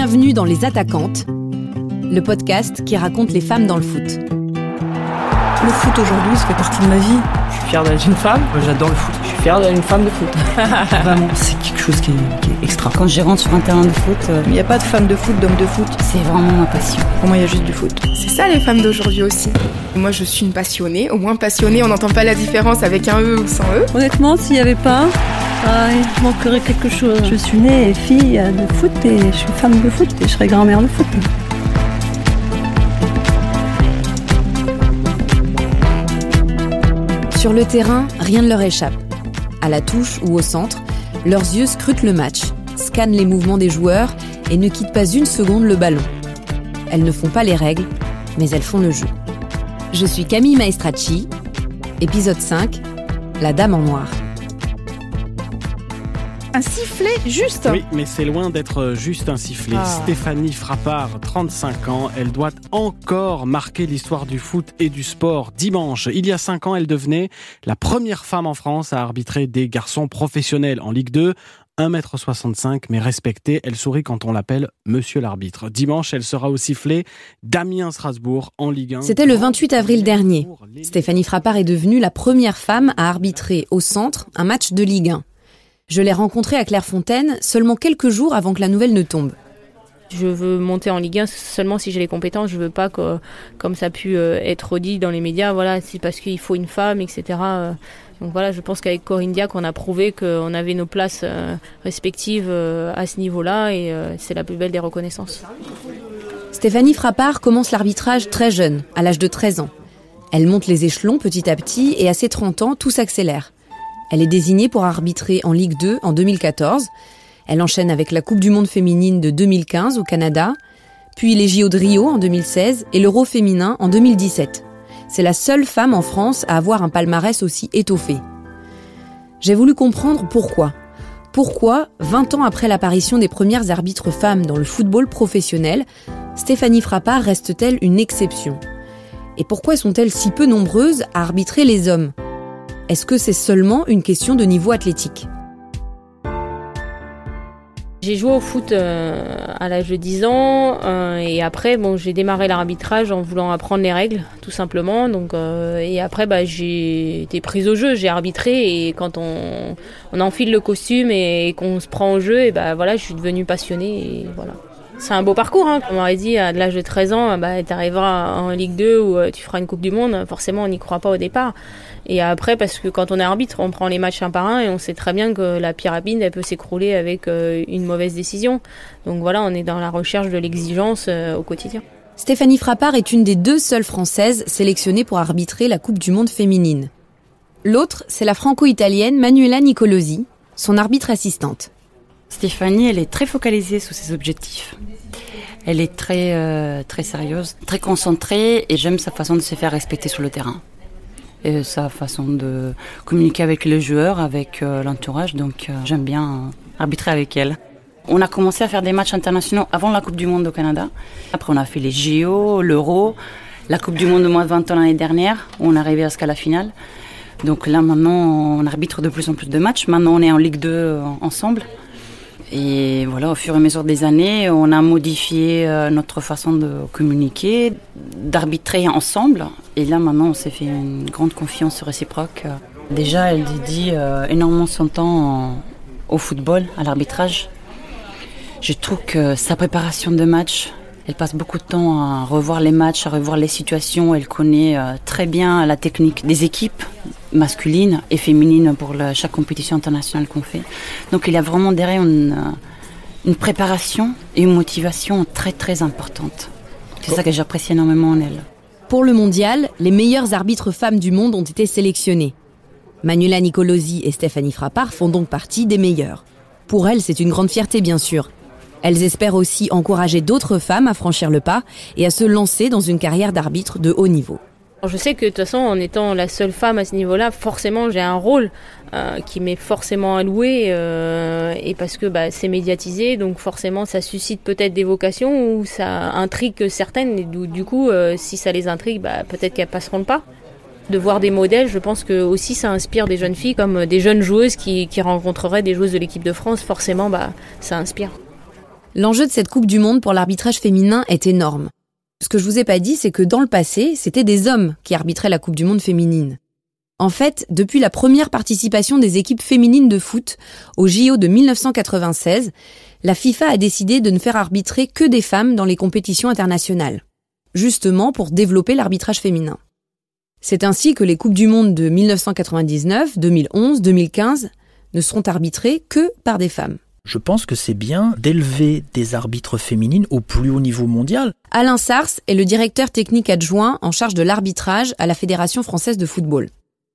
Bienvenue dans Les Attaquantes, le podcast qui raconte les femmes dans le foot. Le foot aujourd'hui, ça fait partie de ma vie. Je suis fier d'être une femme, j'adore le foot. Je suis fier d'être une femme de foot. Vraiment, c'est quelque chose qui est, qui est extra. Quand je rentre sur un terrain de foot, euh, Il n'y a pas de femme de foot, d'homme de foot. c'est vraiment ma passion. Pour moi, il y a juste du foot. C'est ça les femmes d'aujourd'hui aussi. Moi je suis une passionnée, au moins passionnée, on n'entend pas la différence avec un E ou sans E. Honnêtement, s'il n'y avait pas, ah, il manquerait quelque chose. Je suis née fille de foot et je suis femme de foot et je serai grand-mère de foot. Sur le terrain, rien ne leur échappe. À la touche ou au centre, leurs yeux scrutent le match, scannent les mouvements des joueurs et ne quittent pas une seconde le ballon. Elles ne font pas les règles, mais elles font le jeu. Je suis Camille Maestracci, épisode 5, La Dame en Noir. Un sifflet juste Oui, mais c'est loin d'être juste un sifflet. Ah. Stéphanie Frappard, 35 ans, elle doit encore marquer l'histoire du foot et du sport. Dimanche, il y a 5 ans, elle devenait la première femme en France à arbitrer des garçons professionnels en Ligue 2. 1m65, mais respectée, elle sourit quand on l'appelle Monsieur l'arbitre. Dimanche, elle sera au sifflet Damien Strasbourg en Ligue 1. C'était le 28 avril dernier. Stéphanie Frappard est devenue la première femme à arbitrer au centre un match de Ligue 1. Je l'ai rencontrée à Clairefontaine seulement quelques jours avant que la nouvelle ne tombe. Je veux monter en Ligue 1 seulement si j'ai les compétences. Je veux pas que, comme ça a pu euh, être dit dans les médias, voilà, c'est parce qu'il faut une femme, etc. Euh, Donc voilà, je pense qu'avec Corinne Diac, on a prouvé qu'on avait nos places euh, respectives à ce niveau-là et c'est la plus belle des reconnaissances. Stéphanie Frappard commence l'arbitrage très jeune, à l'âge de 13 ans. Elle monte les échelons petit à petit et à ses 30 ans, tout s'accélère. Elle est désignée pour arbitrer en Ligue 2 en 2014. Elle enchaîne avec la Coupe du Monde féminine de 2015 au Canada, puis les JO de Rio en 2016 et l'Euro féminin en 2017. C'est la seule femme en France à avoir un palmarès aussi étoffé. J'ai voulu comprendre pourquoi. Pourquoi, 20 ans après l'apparition des premières arbitres femmes dans le football professionnel, Stéphanie Frappard reste-t-elle une exception? Et pourquoi sont-elles si peu nombreuses à arbitrer les hommes? Est-ce que c'est seulement une question de niveau athlétique? J'ai joué au foot euh, à l'âge de 10 ans euh, et après bon j'ai démarré l'arbitrage en voulant apprendre les règles tout simplement. Donc euh, et après bah, j'ai été prise au jeu j'ai arbitré et quand on, on enfile le costume et qu'on se prend au jeu et bah voilà je suis devenue passionnée voilà c'est un beau parcours hein. on m'aurait dit à l'âge de 13 ans bah tu arriveras en Ligue 2 ou euh, tu feras une Coupe du monde forcément on n'y croit pas au départ et après, parce que quand on est arbitre, on prend les matchs un par un et on sait très bien que la pyramide, elle peut s'écrouler avec euh, une mauvaise décision. Donc voilà, on est dans la recherche de l'exigence euh, au quotidien. Stéphanie Frappard est une des deux seules Françaises sélectionnées pour arbitrer la Coupe du Monde féminine. L'autre, c'est la franco-italienne Manuela Nicolosi, son arbitre assistante. Stéphanie, elle est très focalisée sur ses objectifs. Elle est très, euh, très sérieuse, très concentrée et j'aime sa façon de se faire respecter sur le terrain. Et sa façon de communiquer avec les joueurs, avec euh, l'entourage, donc euh, j'aime bien arbitrer avec elle. On a commencé à faire des matchs internationaux avant la Coupe du Monde au Canada. Après, on a fait les JO, l'Euro, la Coupe du Monde de moins de 20 ans l'année dernière, on est arrivé jusqu'à la finale. Donc là, maintenant, on arbitre de plus en plus de matchs. Maintenant, on est en Ligue 2 euh, ensemble. Et voilà, au fur et à mesure des années, on a modifié euh, notre façon de communiquer, d'arbitrer ensemble. Et là, maintenant, on s'est fait une grande confiance réciproque. Déjà, elle dédie euh, énormément son temps au football, à l'arbitrage. Je trouve que sa préparation de match, elle passe beaucoup de temps à revoir les matchs, à revoir les situations. Elle connaît euh, très bien la technique des équipes masculines et féminines pour chaque compétition internationale qu'on fait. Donc il y a vraiment derrière une, euh, une préparation et une motivation très très importante. C'est ça que j'apprécie énormément en elle. Pour le mondial, les meilleures arbitres femmes du monde ont été sélectionnées. Manuela Nicolosi et Stéphanie Frappard font donc partie des meilleures. Pour elles, c'est une grande fierté, bien sûr. Elles espèrent aussi encourager d'autres femmes à franchir le pas et à se lancer dans une carrière d'arbitre de haut niveau. Je sais que de toute façon, en étant la seule femme à ce niveau-là, forcément, j'ai un rôle euh, qui m'est forcément alloué euh, et parce que bah, c'est médiatisé, donc forcément, ça suscite peut-être des vocations ou ça intrigue certaines. Et du, du coup, euh, si ça les intrigue, bah, peut-être qu'elles passeront le pas. De voir des modèles, je pense que aussi ça inspire des jeunes filles comme des jeunes joueuses qui, qui rencontreraient des joueuses de l'équipe de France. Forcément, bah, ça inspire. L'enjeu de cette Coupe du Monde pour l'arbitrage féminin est énorme. Ce que je vous ai pas dit, c'est que dans le passé, c'était des hommes qui arbitraient la Coupe du Monde féminine. En fait, depuis la première participation des équipes féminines de foot au JO de 1996, la FIFA a décidé de ne faire arbitrer que des femmes dans les compétitions internationales, justement pour développer l'arbitrage féminin. C'est ainsi que les Coupes du Monde de 1999, 2011, 2015 ne seront arbitrées que par des femmes. Je pense que c'est bien d'élever des arbitres féminines au plus haut niveau mondial. Alain Sars est le directeur technique adjoint en charge de l'arbitrage à la Fédération française de football.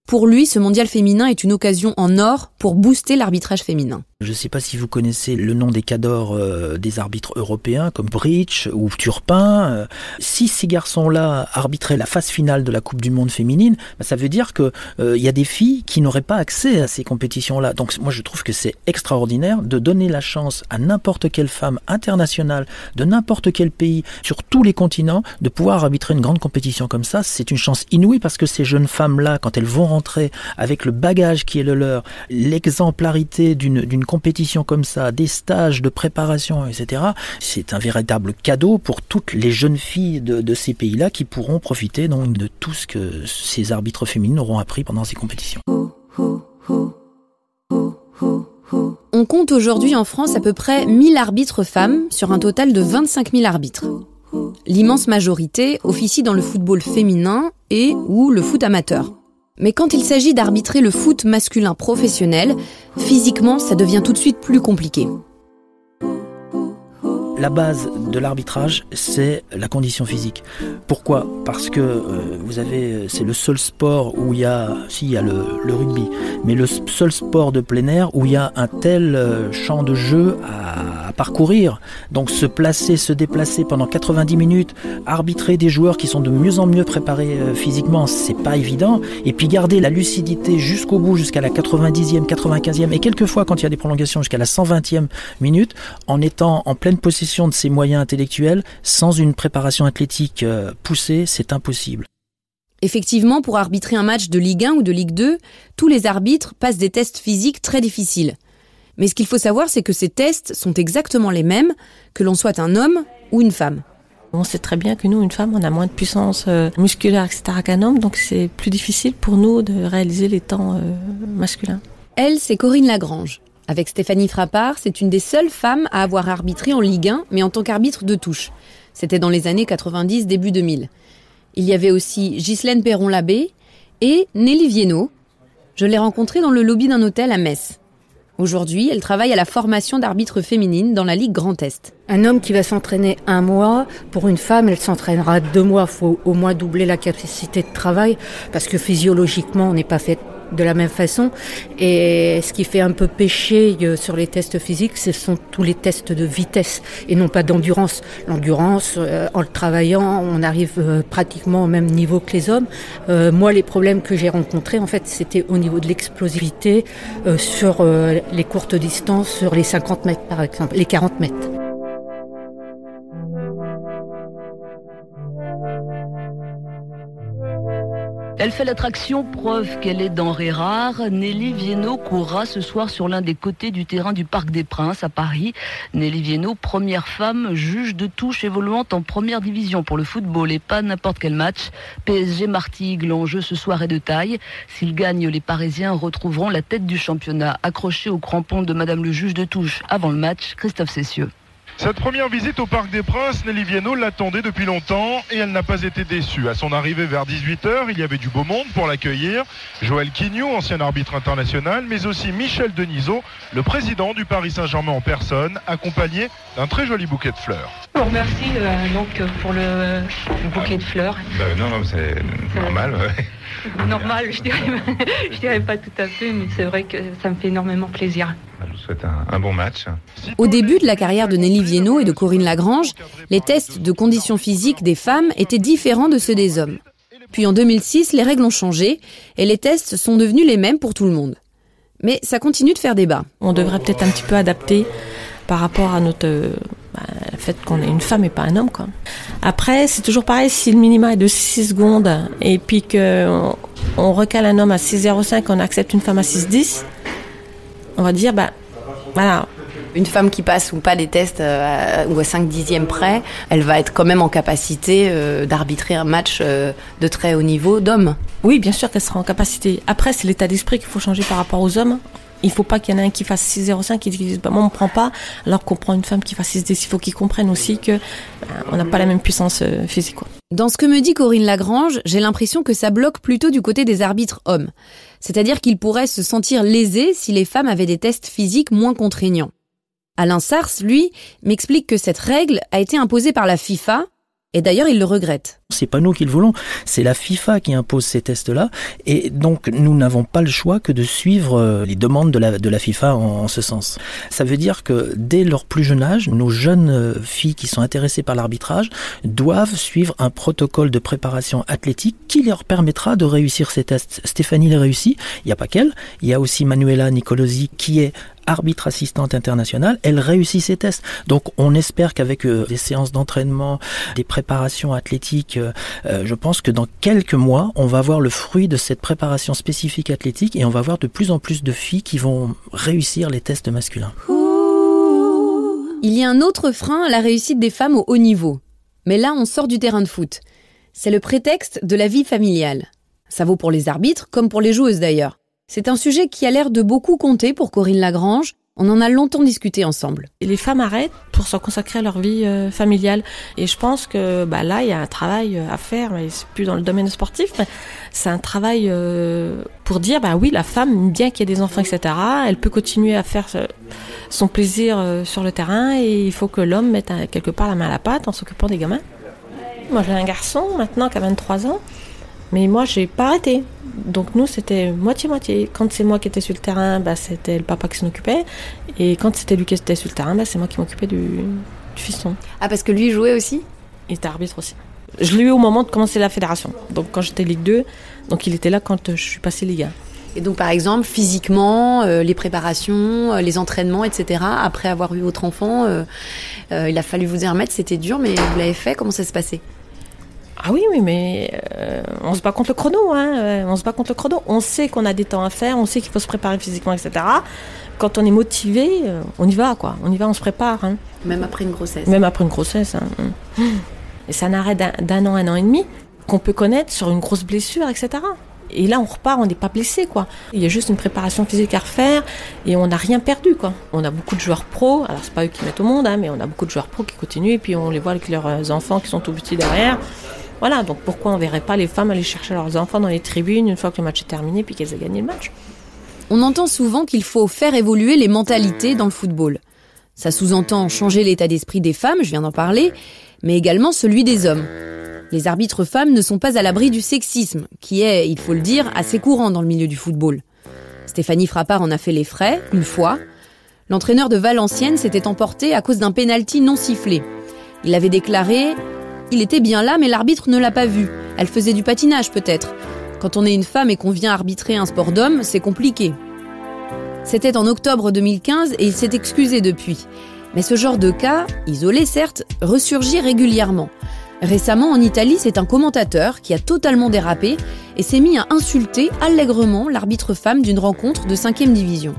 Pour lui, ce mondial féminin est une occasion en or pour booster l'arbitrage féminin. Je ne sais pas si vous connaissez le nom des cadors euh, des arbitres européens comme Bridge ou Turpin. Euh, si ces garçons-là arbitraient la phase finale de la Coupe du Monde féminine, bah, ça veut dire qu'il euh, y a des filles qui n'auraient pas accès à ces compétitions-là. Donc moi je trouve que c'est extraordinaire de donner la chance à n'importe quelle femme internationale de n'importe quel pays sur tous les continents de pouvoir arbitrer une grande compétition comme ça. C'est une chance inouïe parce que ces jeunes femmes-là, quand elles vont rentrer avec le bagage qui est le leur, l'exemplarité d'une compétition comme ça, des stages de préparation, etc., c'est un véritable cadeau pour toutes les jeunes filles de, ces pays-là qui pourront profiter donc de tout ce que ces arbitres féminines auront appris pendant ces compétitions. On compte aujourd'hui en France à peu près 1000 arbitres femmes sur un total de 25 000 arbitres. L'immense majorité officie dans le football féminin et ou le foot amateur. Mais quand il s'agit d'arbitrer le foot masculin professionnel, physiquement, ça devient tout de suite plus compliqué. La base de l'arbitrage, c'est la condition physique. Pourquoi? Parce que euh, vous avez, c'est le seul sport où il y a, si y a le, rugby, mais le seul sport de plein air où il y a un tel euh, champ de jeu à parcourir. Donc se placer, se déplacer pendant 90 minutes, arbitrer des joueurs qui sont de mieux en mieux préparés euh, physiquement, c'est pas évident. Et puis garder la lucidité jusqu'au bout, jusqu'à la 90e, 95e et quelquefois quand il y a des prolongations jusqu'à la 120e minute, en étant en pleine possession de ses moyens intellectuels, sans une préparation athlétique euh, poussée, c'est impossible. Effectivement, pour arbitrer un match de Ligue 1 ou de Ligue 2, tous les arbitres passent des tests physiques très difficiles. Mais ce qu'il faut savoir, c'est que ces tests sont exactement les mêmes que l'on soit un homme ou une femme. On sait très bien que nous, une femme, on a moins de puissance euh, musculaire, etc. qu'un homme, donc c'est plus difficile pour nous de réaliser les temps euh, masculins. Elle, c'est Corinne Lagrange. Avec Stéphanie Frappard, c'est une des seules femmes à avoir arbitré en Ligue 1, mais en tant qu'arbitre de touche. C'était dans les années 90, début 2000. Il y avait aussi Ghislaine Perron-Labbé et Nelly Viennot. Je l'ai rencontrée dans le lobby d'un hôtel à Metz. Aujourd'hui, elle travaille à la formation d'arbitres féminines dans la Ligue Grand Est. Un homme qui va s'entraîner un mois, pour une femme, elle s'entraînera deux mois. Il faut au moins doubler la capacité de travail parce que physiologiquement, on n'est pas fait de la même façon. Et ce qui fait un peu pécher euh, sur les tests physiques, ce sont tous les tests de vitesse et non pas d'endurance. L'endurance, euh, en le travaillant, on arrive euh, pratiquement au même niveau que les hommes. moi, les problèmes que j'ai rencontrés, en fait, c'était au niveau de l'explosivité sur les courtes distances, sur les 50 mètres par exemple, les 40 mètres. Elle fait l'attraction, preuve qu'elle est denrée rare. Nelly Viennot courra ce soir sur l'un des côtés du terrain du Parc des Princes à Paris. Nelly Viennot, première femme juge de touche évoluant en première division pour le football et pas n'importe quel match. PSG Martigues, l'enjeu ce soir est de taille. S'ils gagnent, les Parisiens retrouveront la tête du championnat accrochée au crampon de Madame le juge de touche avant le match, Christophe Cessieux. Cette première visite au Parc des Princes, Nelly Viennot l'attendait depuis longtemps et elle n'a pas été déçue. À son arrivée vers 18h, il y avait du beau monde pour l'accueillir. Joël Quignou, ancien arbitre international, mais aussi Michel Denisot, le président du Paris Saint-Germain en personne, accompagné d'un très joli bouquet de fleurs. Merci euh, donc pour le, bouquet de fleurs. Bah, non, non, c'est normal. Normal, je dirais, je dirais pas tout à fait, mais c'est vrai que ça me fait énormément plaisir. Je vous souhaite un, bon match. Au début de la carrière de Nelly Viennot et de Corinne Lagrange, les tests de conditions physiques des femmes étaient différents de ceux des hommes. Puis en 2006, les règles ont changé et les tests sont devenus les mêmes pour tout le monde. Mais ça continue de faire débat. On devrait peut-être un petit peu adapter par rapport à notre bah, le fait qu'on est une femme et pas un homme quoi. Après, c'est toujours pareil si le minima est de 6 secondes et puis que on, recale un homme à 6,05 on accepte une femme à 6,10, on va dire bah voilà, Une femme qui passe ou pas des tests euh, ou à 5 dixièmes près, elle va être quand même en capacité euh, d'arbitrer un match euh, de très haut niveau d'hommes. Oui, bien sûr qu'elle sera en capacité. Après, c'est l'état d'esprit qu'il faut changer par rapport aux hommes. Il faut pas qu'il y en ait un qui fasse 6,05 qui dise bah, moi on me prend pas alors qu'on prend une femme qui fasse 6 Il faut qu'ils comprennent aussi que bah, on n'a pas la même puissance physique. Quoi. Dans ce que me dit Corinne Lagrange, j'ai l'impression que ça bloque plutôt du côté des arbitres hommes. C'est-à-dire qu'ils pourraient se sentir lésés si les femmes avaient des tests physiques moins contraignants. Alain Sars, lui, m'explique que cette règle a été imposée par la FIFA et d'ailleurs, il le regrette. C'est pas nous qui le voulons, c'est la FIFA qui impose ces tests-là. Et donc, nous n'avons pas le choix que de suivre euh, les demandes de la, de la FIFA en, ce sens. Ça veut dire que dès leur plus jeune âge, nos jeunes euh, filles qui sont intéressées par l'arbitrage doivent suivre un protocole de préparation athlétique qui leur permettra de réussir ces tests. Stéphanie les réussit. Il n'y a pas qu'elle. Il y a aussi Manuela Nicolosi qui est arbitre assistante internationale, elle réussit ses tests. Donc on espère qu'avec euh, des séances d'entraînement, des préparations athlétiques, euh, euh, je pense que dans quelques mois, on va voir le fruit de cette préparation spécifique athlétique et on va voir de plus en plus de filles qui vont réussir les tests masculins. Il y a un autre frein à la réussite des femmes au haut niveau. Mais là, on sort du terrain de foot. C'est le prétexte de la vie familiale. Ça vaut pour les arbitres comme pour les joueuses d'ailleurs. C'est un sujet qui a l'air de beaucoup compter pour Corinne Lagrange. On en a longtemps discuté ensemble. Les femmes arrêtent pour se consacrer à leur vie euh, familiale. Et je pense que bah, là, il y a un travail euh, à faire, mais c'est plus dans le domaine sportif. C'est un travail euh, pour dire, bah oui, la femme, bien qu'il y ait des enfants, etc., elle peut continuer à faire son plaisir sur le terrain et il faut que l'homme mette quelque part la main à la pâte en s'occupant des gamins. Moi, j'ai un garçon maintenant qui a 23 ans. Mais moi, j'ai pas arrêté. Donc nous, c'était moitié-moitié. Quand c'est moi qui étais sur le terrain, bah, c'était le papa qui s'en occupait. Et quand c'était lui qui était sur le terrain, bah, c'est moi qui m'occupais du, du, fiston. Ah, parce que lui jouait aussi? Il était arbitre aussi. Je l'ai eu au moment de commencer la fédération. Donc quand j'étais Ligue 2, donc il était là quand je suis passé Ligue 1. Et donc par exemple, physiquement, euh, les préparations, euh, les entraînements, etc., après avoir eu votre enfant, euh, il a fallu vous y remettre, c'était dur, mais vous l'avez fait, comment ça se passait? Ah oui, oui, mais euh, on se bat contre le chrono, hein. Euh, on se bat contre le chrono. On sait qu'on a des temps à faire, on sait qu'il faut se préparer physiquement, etc. Quand on est motivé, euh, on y va, quoi. On y va, on se prépare. Hein. Même après une grossesse. Même après une grossesse. Hein. Et c'est un arrêt d'un an, un an et demi qu'on peut connaître sur une grosse blessure, etc. Et là, on repart, on n'est pas blessé, quoi. Il y a juste une préparation physique à refaire et on n'a rien perdu, quoi. On a beaucoup de joueurs pros, alors c'est pas eux qui mettent au monde, hein, mais on a beaucoup de joueurs pros qui continuent et puis on les voit avec leurs enfants qui sont tout petits derrière. Voilà, donc pourquoi on verrait pas les femmes aller chercher leurs enfants dans les tribunes une fois que le match est terminé puis qu'elles aient gagné le match? On entend souvent qu'il faut faire évoluer les mentalités dans le football. Ça sous-entend changer l'état d'esprit des femmes, je viens d'en parler, mais également celui des hommes. Les arbitres femmes ne sont pas à l'abri du sexisme, qui est, il faut le dire, assez courant dans le milieu du football. Stéphanie Frappard en a fait les frais, une fois. L'entraîneur de Valenciennes s'était emporté à cause d'un pénalty non sifflé. Il avait déclaré il était bien là, mais l'arbitre ne l'a pas vu. Elle faisait du patinage peut-être. Quand on est une femme et qu'on vient arbitrer un sport d'homme, c'est compliqué. C'était en octobre 2015 et il s'est excusé depuis. Mais ce genre de cas, isolé certes, ressurgit régulièrement. Récemment en Italie, c'est un commentateur qui a totalement dérapé et s'est mis à insulter allègrement l'arbitre femme d'une rencontre de 5 division.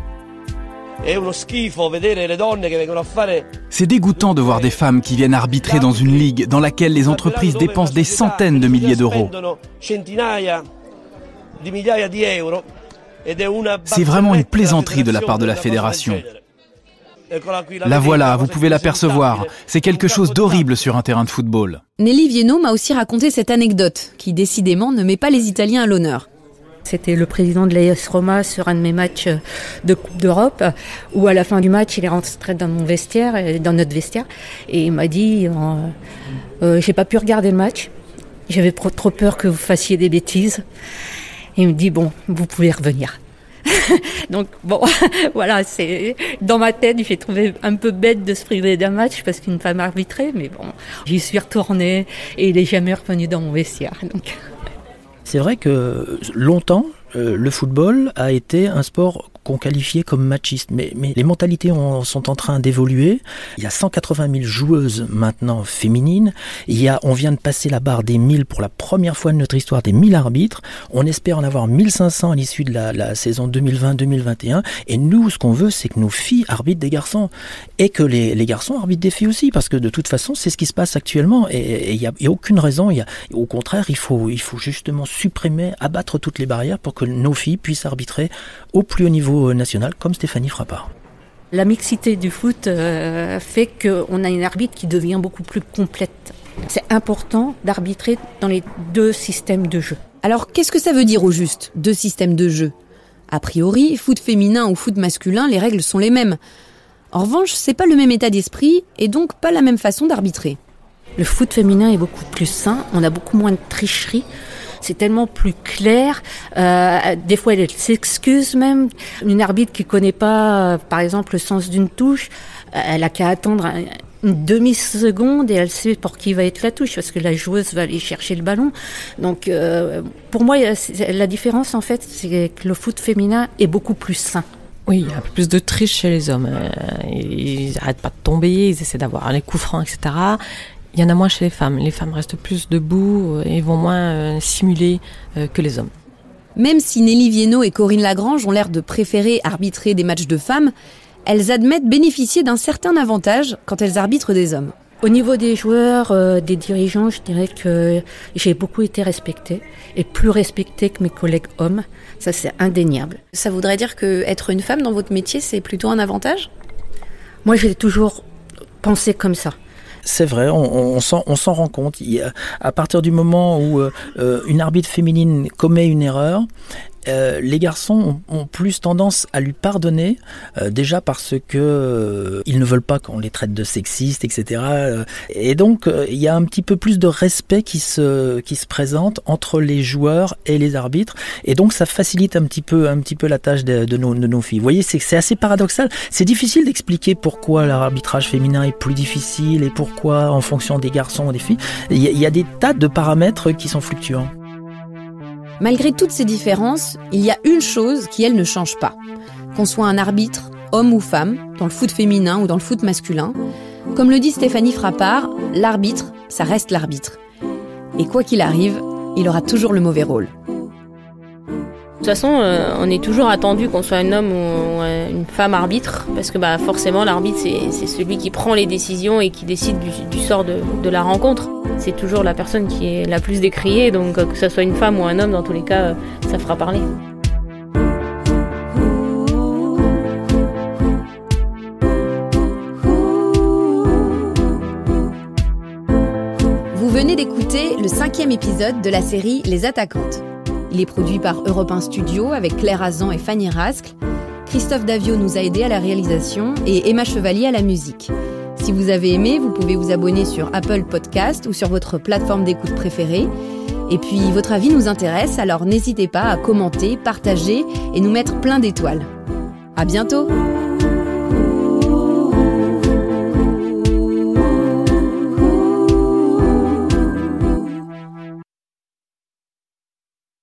C'est dégoûtant de voir des femmes qui viennent arbitrer dans une ligue dans laquelle les entreprises dépensent des centaines de milliers d'euros. C'est vraiment une plaisanterie de la part de la fédération. La voilà, vous pouvez l'apercevoir. C'est quelque chose d'horrible sur un terrain de football. Nelly Vieno m'a aussi raconté cette anecdote, qui décidément ne met pas les Italiens à l'honneur. C'était le président de l'AS Roma sur un de mes matchs de Coupe d'Europe, où à la fin du match, il est rentré dans mon vestiaire, dans notre vestiaire, et il m'a dit euh, euh, J'ai pas pu regarder le match, j'avais trop peur que vous fassiez des bêtises. Il me dit Bon, vous pouvez revenir. Donc bon, voilà, c'est dans ma tête, j'ai trouvé un peu bête de se priver d'un match parce qu'une femme arbitrait, mais bon, j'y suis retournée et il est jamais revenu dans mon vestiaire. Donc. C'est vrai que longtemps, euh, le football a été un sport qu'on qualifiait comme machistes. Mais, les mentalités sont en train d'évoluer. Il y a 180 000 joueuses maintenant féminines. Il y a, on vient de passer la barre des 1000 pour la première fois de notre histoire, des 1000 arbitres. On espère en avoir 1500 à l'issue de la, saison 2020-2021. Et nous, ce qu'on veut, c'est que nos filles arbitrent des garçons et que les, garçons arbitrent des filles aussi, parce que de toute façon, c'est ce qui se passe actuellement. Et il n'y a, aucune raison. Au contraire, il faut justement supprimer, abattre toutes les barrières pour que nos filles puissent arbitrer au plus haut niveau national, comme Stéphanie Frappard. La mixité du foot euh, fait qu'on a une arbitre qui devient beaucoup plus complète. C'est important d'arbitrer dans les deux systèmes de jeu. Alors, qu'est-ce que ça veut dire au juste, deux systèmes de jeu? A priori, foot féminin ou foot masculin, les règles sont les mêmes. En revanche, c'est pas le même état d'esprit et donc pas la même façon d'arbitrer. Le foot féminin est beaucoup plus sain, on a beaucoup moins de tricherie, c'est tellement plus clair. Euh, des fois, elle s'excuse même. Une arbitre qui connaît pas, euh, par exemple, le sens d'une touche, euh, elle a qu'à attendre une demi-seconde et elle sait pour qui va être la touche parce que la joueuse va aller chercher le ballon. Donc, pour moi, la différence, en fait, c'est que le foot féminin est beaucoup plus sain. Oui, il y a un peu plus de triche chez les hommes. Ils n'arrêtent pas de tomber, ils essaient d'avoir les coups francs, etc. Il y en a moins chez les femmes. Les femmes restent plus debout et vont moins euh, simuler euh, que les hommes. Même si Nelly Viennot et Corinne Lagrange ont l'air de préférer arbitrer des matchs de femmes, elles admettent bénéficier d'un certain avantage quand elles arbitrent des hommes. Au niveau des joueurs, euh, des dirigeants, je dirais que j'ai beaucoup été respectée et plus respectée que mes collègues hommes. Ça, c'est indéniable. Ça voudrait dire que être une femme dans votre métier, c'est plutôt un avantage? Moi, j'ai toujours pensé comme ça c'est vrai, on, s'en rend compte. à partir du moment où euh, euh, une arbitre féminine commet une erreur, euh, les garçons ont, plus tendance à lui pardonner, euh, déjà parce que euh, ils ne veulent pas qu'on les traite de sexistes, etc. et donc il y a un petit peu plus de respect qui se qui se présente entre les joueurs et les arbitres, et donc ça facilite un petit peu un petit peu la tâche de, de, nos, de nos, filles. Vous voyez, c'est assez paradoxal. C'est difficile d'expliquer pourquoi l'arbitrage féminin est plus difficile et pourquoi en fonction des garçons ou des filles. Il y, y a des tas de paramètres qui sont fluctuants. Malgré toutes ces différences, il y a une chose qui, elle, ne change pas. Qu'on soit un arbitre, homme ou femme, dans le foot féminin ou dans le foot masculin, comme le dit Stéphanie Frappard, l'arbitre, ça reste l'arbitre. Et quoi qu'il arrive, il aura toujours le mauvais rôle. De toute façon, euh, on est toujours attendu qu'on soit un homme ou une femme arbitre, parce que bah, forcément l'arbitre c'est celui qui prend les décisions et qui décide du, sort de, de, la rencontre. C'est toujours la personne qui est la plus décriée, donc que ce soit une femme ou un homme, dans tous les cas, euh, ça fera parler. Vous venez d'écouter le cinquième épisode de la série Les Attaquantes. Il est produit par Europe 1 Studio avec Claire Azan et Fanny Rascle. Christophe Davio nous a aidés à la réalisation et Emma Chevalier à la musique. Si vous avez aimé, vous pouvez vous abonner sur Apple Podcast ou sur votre plateforme d'écoute préférée. Et puis, votre avis nous intéresse, alors n'hésitez pas à commenter, partager et nous mettre plein d'étoiles. À bientôt!